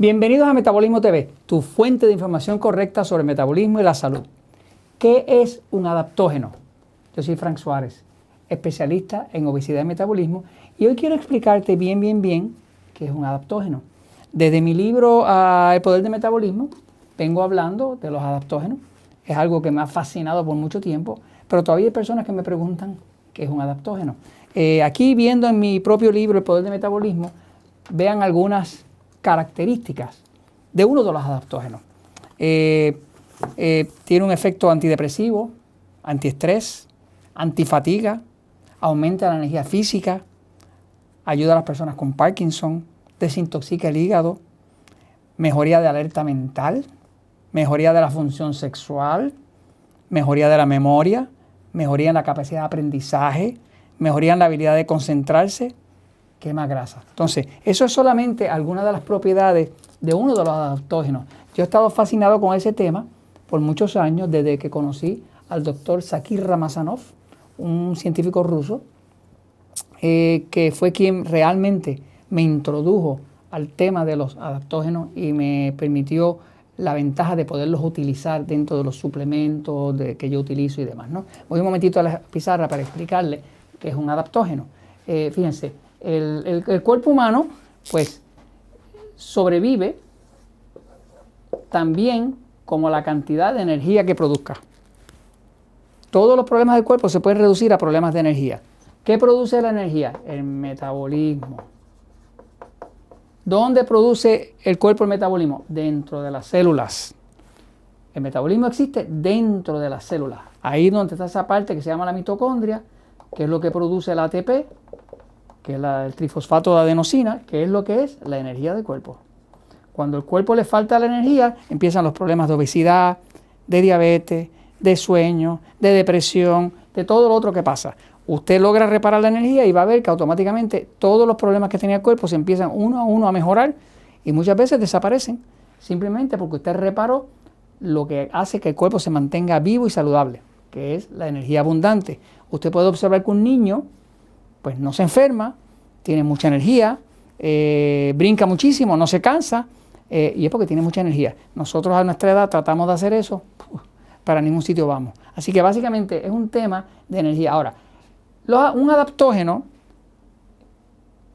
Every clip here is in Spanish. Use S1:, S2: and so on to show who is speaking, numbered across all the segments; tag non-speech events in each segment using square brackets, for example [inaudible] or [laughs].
S1: Bienvenidos a Metabolismo TV, tu fuente de información correcta sobre metabolismo y la salud. ¿Qué es un adaptógeno? Yo soy Frank Suárez, especialista en obesidad y metabolismo, y hoy quiero explicarte bien, bien, bien qué es un adaptógeno. Desde mi libro ah, El poder del metabolismo, vengo hablando de los adaptógenos. Es algo que me ha fascinado por mucho tiempo, pero todavía hay personas que me preguntan qué es un adaptógeno. Eh, aquí viendo en mi propio libro El poder del metabolismo, vean algunas características de uno de los adaptógenos. Eh, eh, tiene un efecto antidepresivo, antiestrés, antifatiga, aumenta la energía física, ayuda a las personas con Parkinson, desintoxica el hígado, mejoría de alerta mental, mejoría de la función sexual, mejoría de la memoria, mejoría en la capacidad de aprendizaje, mejoría en la habilidad de concentrarse, quema grasa. Entonces, eso es solamente algunas de las propiedades de uno de los adaptógenos. Yo he estado fascinado con ese tema por muchos años, desde que conocí al doctor Sakir Ramazanov, un científico ruso, eh, que fue quien realmente me introdujo al tema de los adaptógenos y me permitió la ventaja de poderlos utilizar dentro de los suplementos que yo utilizo y demás. ¿no? Voy un momentito a la pizarra para explicarle qué es un adaptógeno. Eh, fíjense, el, cuerpo humano, pues, sobrevive también como la cantidad de energía que produzca. Todos los problemas del cuerpo se pueden reducir a problemas de energía. ¿Qué produce la energía? El metabolismo. ¿Dónde produce el cuerpo el metabolismo? Dentro de las células. El metabolismo existe dentro de las células. Ahí donde está esa parte que se llama la mitocondria, que es lo que produce el ATP, que es el trifosfato de adenosina, que es lo que es la energía del cuerpo. Cuando el cuerpo le falta la energía, empiezan los problemas de obesidad, de diabetes, de sueño, de depresión, de todo lo otro que pasa. Usted logra reparar la energía y va a ver que automáticamente todos los problemas que tenía el cuerpo se empiezan uno a uno a mejorar y muchas veces desaparecen simplemente porque usted reparó lo que hace que el cuerpo se mantenga vivo y saludable, que es la energía abundante. Usted puede observar que un niño pues no se enferma, tiene mucha energía, eh, brinca muchísimo, no se cansa, eh, y es porque tiene mucha energía. Nosotros a nuestra edad tratamos de hacer eso, para ningún sitio vamos. Así que básicamente es un tema de energía. Ahora, un adaptógeno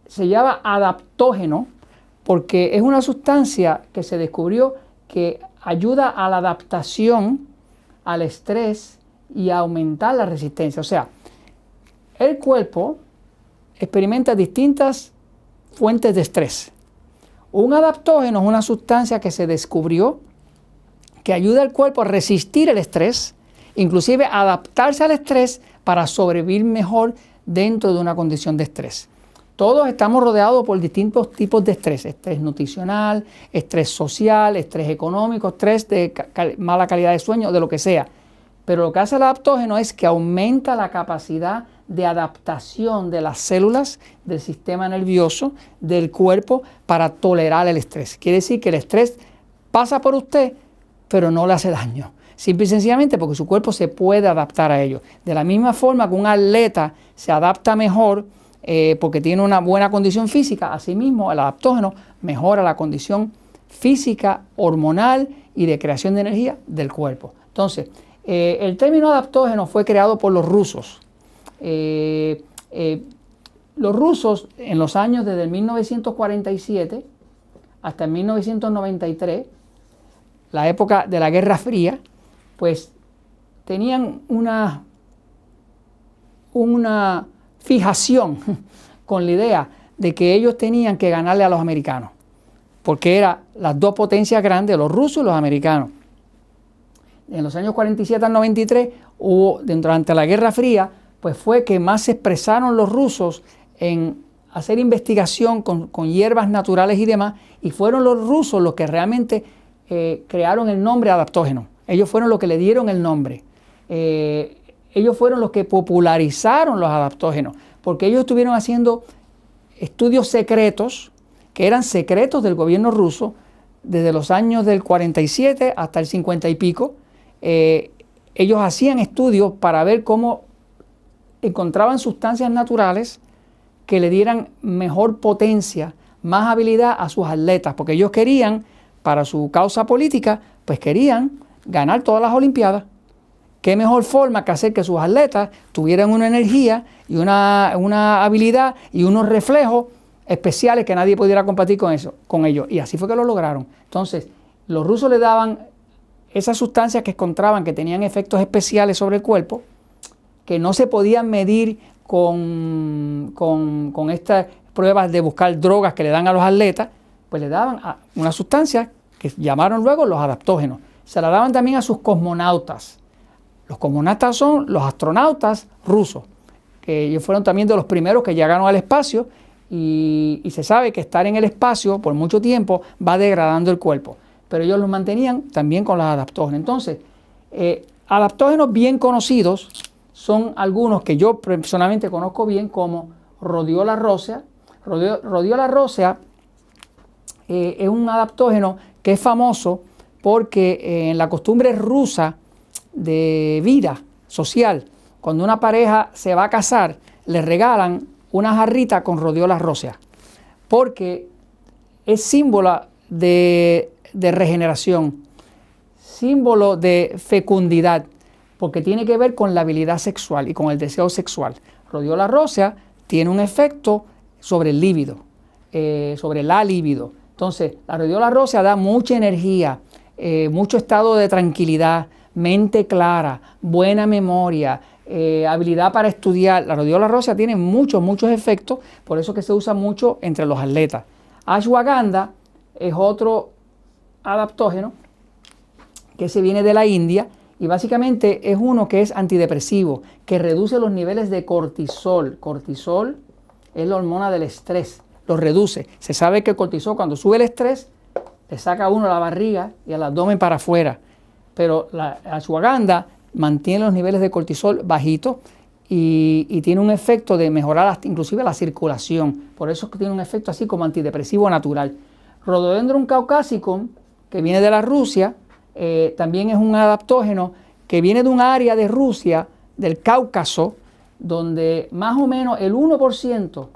S1: se llama adaptógeno porque es una sustancia que se descubrió que ayuda a la adaptación al estrés y a aumentar la resistencia. O sea, el cuerpo experimenta distintas fuentes de estrés. Un adaptógeno es una sustancia que se descubrió que ayuda al cuerpo a resistir el estrés, inclusive adaptarse al estrés para sobrevivir mejor dentro de una condición de estrés. Todos estamos rodeados por distintos tipos de estrés, estrés nutricional, estrés social, estrés económico, estrés de mala calidad de sueño, de lo que sea. Pero lo que hace el adaptógeno es que aumenta la capacidad de adaptación de las células del sistema nervioso del cuerpo para tolerar el estrés. Quiere decir que el estrés pasa por usted, pero no le hace daño. Simple y sencillamente porque su cuerpo se puede adaptar a ello. De la misma forma que un atleta se adapta mejor eh, porque tiene una buena condición física, asimismo el adaptógeno mejora la condición física, hormonal y de creación de energía del cuerpo. Entonces, eh, el término adaptógeno fue creado por los rusos. Eh, los rusos en los años desde 1947 hasta 1993, la época de la Guerra Fría, pues tenían una, una fijación [laughs] con la idea de que ellos tenían que ganarle a los americanos, porque eran las dos potencias grandes, los rusos y los americanos. En los años 47 al 93, hubo, durante la Guerra Fría, pues fue que más se expresaron los rusos en hacer investigación con, hierbas naturales y demás, y fueron los rusos los que realmente eh, crearon el nombre adaptógeno. Ellos fueron los que le dieron el nombre. Eh, ellos fueron los que popularizaron los adaptógenos, porque ellos estuvieron haciendo estudios secretos, que eran secretos del gobierno ruso, desde los años del 47 hasta el 50 y pico. Eh, ellos hacían estudios para ver cómo encontraban sustancias naturales que le dieran mejor potencia, más habilidad a sus atletas, porque ellos querían, para su causa política, pues querían ganar todas las Olimpiadas. ¿Qué mejor forma que hacer que sus atletas tuvieran una energía y una, una habilidad y unos reflejos especiales que nadie pudiera compartir con, eso, con ellos? Y así fue que lo lograron. Entonces, los rusos le daban esas sustancias que encontraban que tenían efectos especiales sobre el cuerpo, que no se podían medir con, con, estas pruebas de buscar drogas que le dan a los atletas, pues le daban una sustancia que llamaron luego los adaptógenos. Se la daban también a sus cosmonautas. Los cosmonautas son los astronautas rusos, que ellos fueron también de los primeros que llegaron al espacio y, y se sabe que estar en el espacio por mucho tiempo va degradando el cuerpo pero ellos los mantenían también con los adaptógenos. Entonces, eh, adaptógenos bien conocidos son algunos que yo personalmente conozco bien como rodiola rósea. Rodiola rósea eh, es un adaptógeno que es famoso porque eh, en la costumbre rusa de vida social, cuando una pareja se va a casar, le regalan una jarrita con rodiola rósea, porque es símbolo de de regeneración, símbolo de fecundidad, porque tiene que ver con la habilidad sexual y con el deseo sexual. Rodiola rósea tiene un efecto sobre el líbido, eh, sobre la libido. Entonces, la rodiola rósea da mucha energía, eh, mucho estado de tranquilidad, mente clara, buena memoria, eh, habilidad para estudiar. La rodiola rósea tiene muchos, muchos efectos, por eso que se usa mucho entre los atletas. Ashwagandha es otro adaptógeno que se viene de la India y básicamente es uno que es antidepresivo, que reduce los niveles de cortisol. Cortisol es la hormona del estrés, lo reduce. Se sabe que el cortisol cuando sube el estrés le saca a uno la barriga y el abdomen para afuera, pero la ashwagandha mantiene los niveles de cortisol bajitos y, tiene un efecto de mejorar inclusive la circulación. Por eso tiene un efecto así como antidepresivo natural. Rhododendron caucasicum que viene de la Rusia, eh, también es un adaptógeno que viene de un área de Rusia, del Cáucaso, donde más o menos el 1%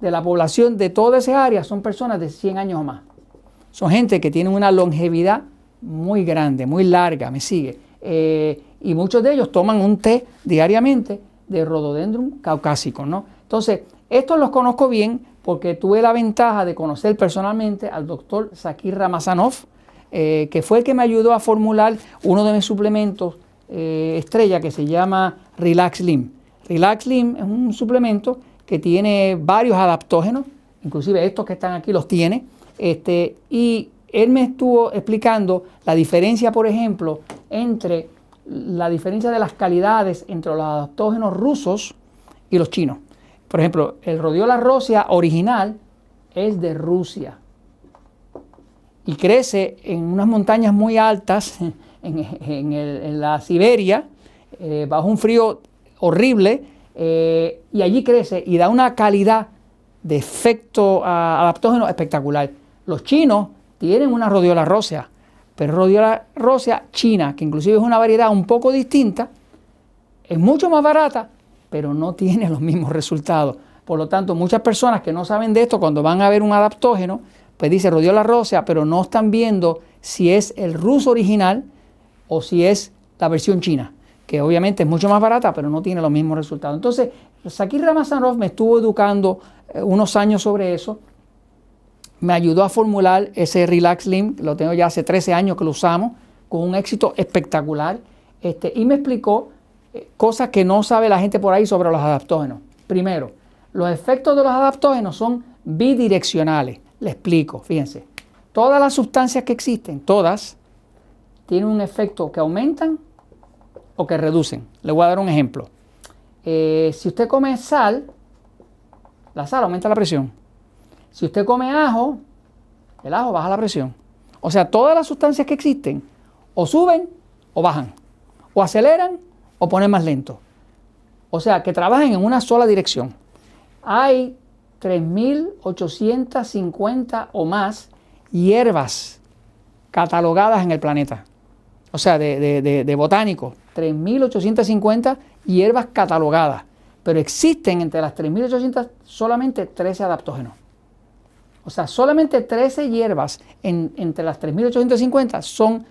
S1: de la población de toda esa área son personas de 100 años o más. Son gente que tiene una longevidad muy grande, muy larga, me sigue. Eh, y muchos de ellos toman un té diariamente de Rhododendron caucásico, ¿no? Entonces, estos los conozco bien porque tuve la ventaja de conocer personalmente al doctor Zakir Ramazanov, eh, que fue el que me ayudó a formular uno de mis suplementos eh, estrella que se llama Relax Lim. Relax Lim es un suplemento que tiene varios adaptógenos, inclusive estos que están aquí los tiene, este, y él me estuvo explicando la diferencia, por ejemplo, entre la diferencia de las calidades entre los adaptógenos rusos y los chinos. Por ejemplo, el rodiola rosea original es de Rusia y crece en unas montañas muy altas, [laughs] en, la Siberia, eh, bajo un frío horrible, eh, y allí crece y da una calidad de efecto adaptógeno espectacular. Los chinos tienen una rodiola rósea, pero rodiola rósea china, que inclusive es una variedad un poco distinta, es mucho más barata, pero no tiene los mismos resultados. Por lo tanto, muchas personas que no saben de esto, cuando van a ver un adaptógeno, pues dice rodiola rósea, pero no están viendo si es el ruso original o si es la versión china, que obviamente es mucho más barata, pero no tiene los mismos resultados. Entonces, Sakir Ramazanov me estuvo educando eh, unos años sobre eso, me ayudó a formular ese Relax Lim, lo tengo ya hace 13 años que lo usamos, con un éxito espectacular, este, y me explicó eh, cosas que no sabe la gente por ahí sobre los adaptógenos. Primero, los efectos de los adaptógenos son bidireccionales. Le explico, fíjense. Todas las sustancias que existen, todas, tienen un efecto que aumentan o que reducen. Le voy a dar un ejemplo. Eh, si usted come sal, la sal aumenta la presión. Si usted come ajo, el ajo baja la presión. O sea, todas las sustancias que existen o suben o bajan, o aceleran o ponen más lento. O sea, que trabajen en una sola dirección. Hay 3.850 o más hierbas catalogadas en el planeta. O sea, de, de, de, botánicos. 3.850 hierbas catalogadas. Pero existen entre las 3.800 solamente 13 adaptógenos. O sea, solamente 13 hierbas entre las 3.850 son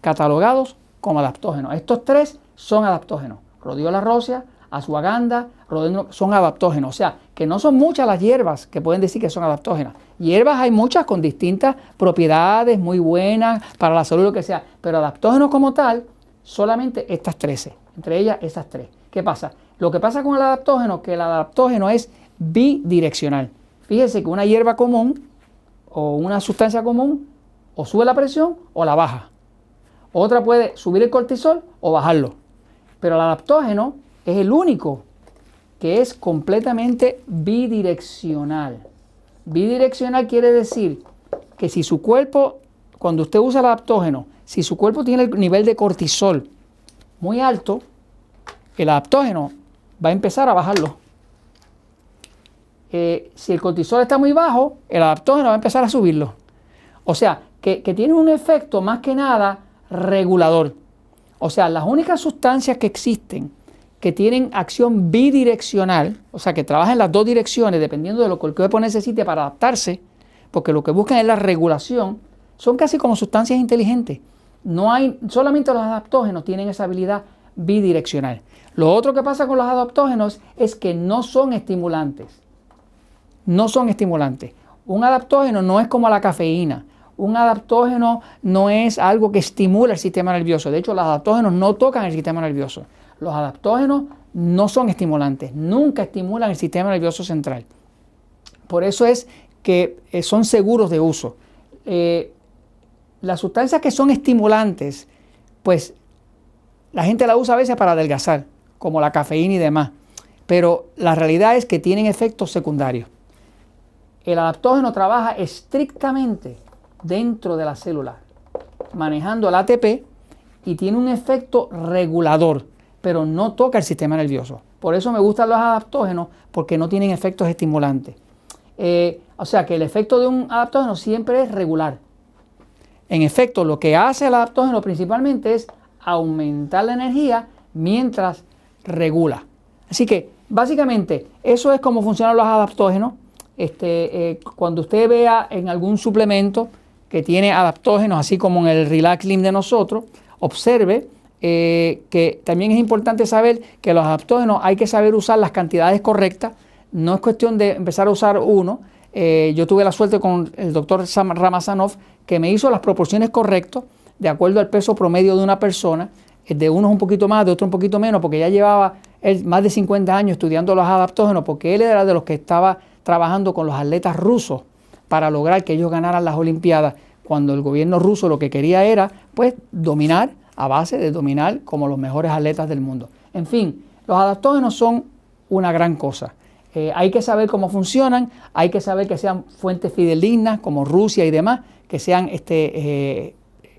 S1: catalogados como adaptógenos. Estos tres son adaptógenos. Rodiola rosea, asuaganda, son adaptógenos. O sea, que no son muchas las hierbas que pueden decir que son adaptógenas. Hierbas hay muchas con distintas propiedades muy buenas para la salud, lo que sea. Pero adaptógenos como tal, solamente estas 13. Entre ellas, esas tres. ¿Qué pasa? Lo que pasa con el adaptógeno, que el adaptógeno es bidireccional. Fíjese que una hierba común o una sustancia común o sube la presión o la baja. Otra puede subir el cortisol o bajarlo. Pero el adaptógeno es el único que es completamente bidireccional. Bidireccional quiere decir que si su cuerpo, cuando usted usa el adaptógeno, si su cuerpo tiene el nivel de cortisol muy alto, el adaptógeno va a empezar a bajarlo. Eh, si el cortisol está muy bajo, el adaptógeno va a empezar a subirlo. O sea, que, que tiene un efecto más que nada regulador. O sea, las únicas sustancias que existen que tienen acción bidireccional, o sea, que trabajan en las dos direcciones dependiendo de lo que el cuerpo necesite para adaptarse, porque lo que buscan es la regulación, son casi como sustancias inteligentes. No hay, solamente los adaptógenos tienen esa habilidad bidireccional. Lo otro que pasa con los adaptógenos es que no son estimulantes. No son estimulantes. Un adaptógeno no es como la cafeína. Un adaptógeno no es algo que estimula el sistema nervioso. De hecho, los adaptógenos no tocan el sistema nervioso. Los adaptógenos no son estimulantes, nunca estimulan el sistema nervioso central. Por eso es que eh, son seguros de uso. Eh, las sustancias que son estimulantes, pues la gente la usa a veces para adelgazar, como la cafeína y demás. Pero la realidad es que tienen efectos secundarios. El adaptógeno trabaja estrictamente dentro de la célula, manejando el ATP y tiene un efecto regulador pero no toca el sistema nervioso. Por eso me gustan los adaptógenos, porque no tienen efectos estimulantes. Eh, o sea que el efecto de un adaptógeno siempre es regular. En efecto, lo que hace el adaptógeno principalmente es aumentar la energía mientras regula. Así que básicamente eso es cómo funcionan los adaptógenos. Este, eh, cuando usted vea en algún suplemento que tiene adaptógenos, así como en el Relax Lim de nosotros, observe eh, que también es importante saber que los adaptógenos hay que saber usar las cantidades correctas. No es cuestión de empezar a usar uno. Eh, yo tuve la suerte con el doctor Ramazanov que me hizo las proporciones correctas de acuerdo al peso promedio de una persona. De unos un poquito más, de otro un poquito menos, porque ya llevaba él más de 50 años estudiando los adaptógenos, porque él era de los que estaba trabajando con los atletas rusos para lograr que ellos ganaran las Olimpiadas, cuando el gobierno ruso lo que quería era pues dominar a base de dominar como los mejores atletas del mundo. En fin, los adaptógenos son una gran cosa. Eh, hay que saber cómo funcionan, hay que saber que sean fuentes fidelignas como Rusia y demás, que sean este, eh,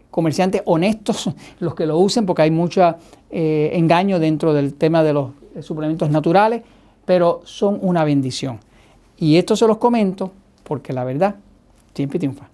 S1: comerciantes honestos [laughs] los que lo usen, porque hay mucho eh, engaño dentro del tema de los suplementos naturales, pero son una bendición. Y esto se los comento porque la verdad siempre triunfa.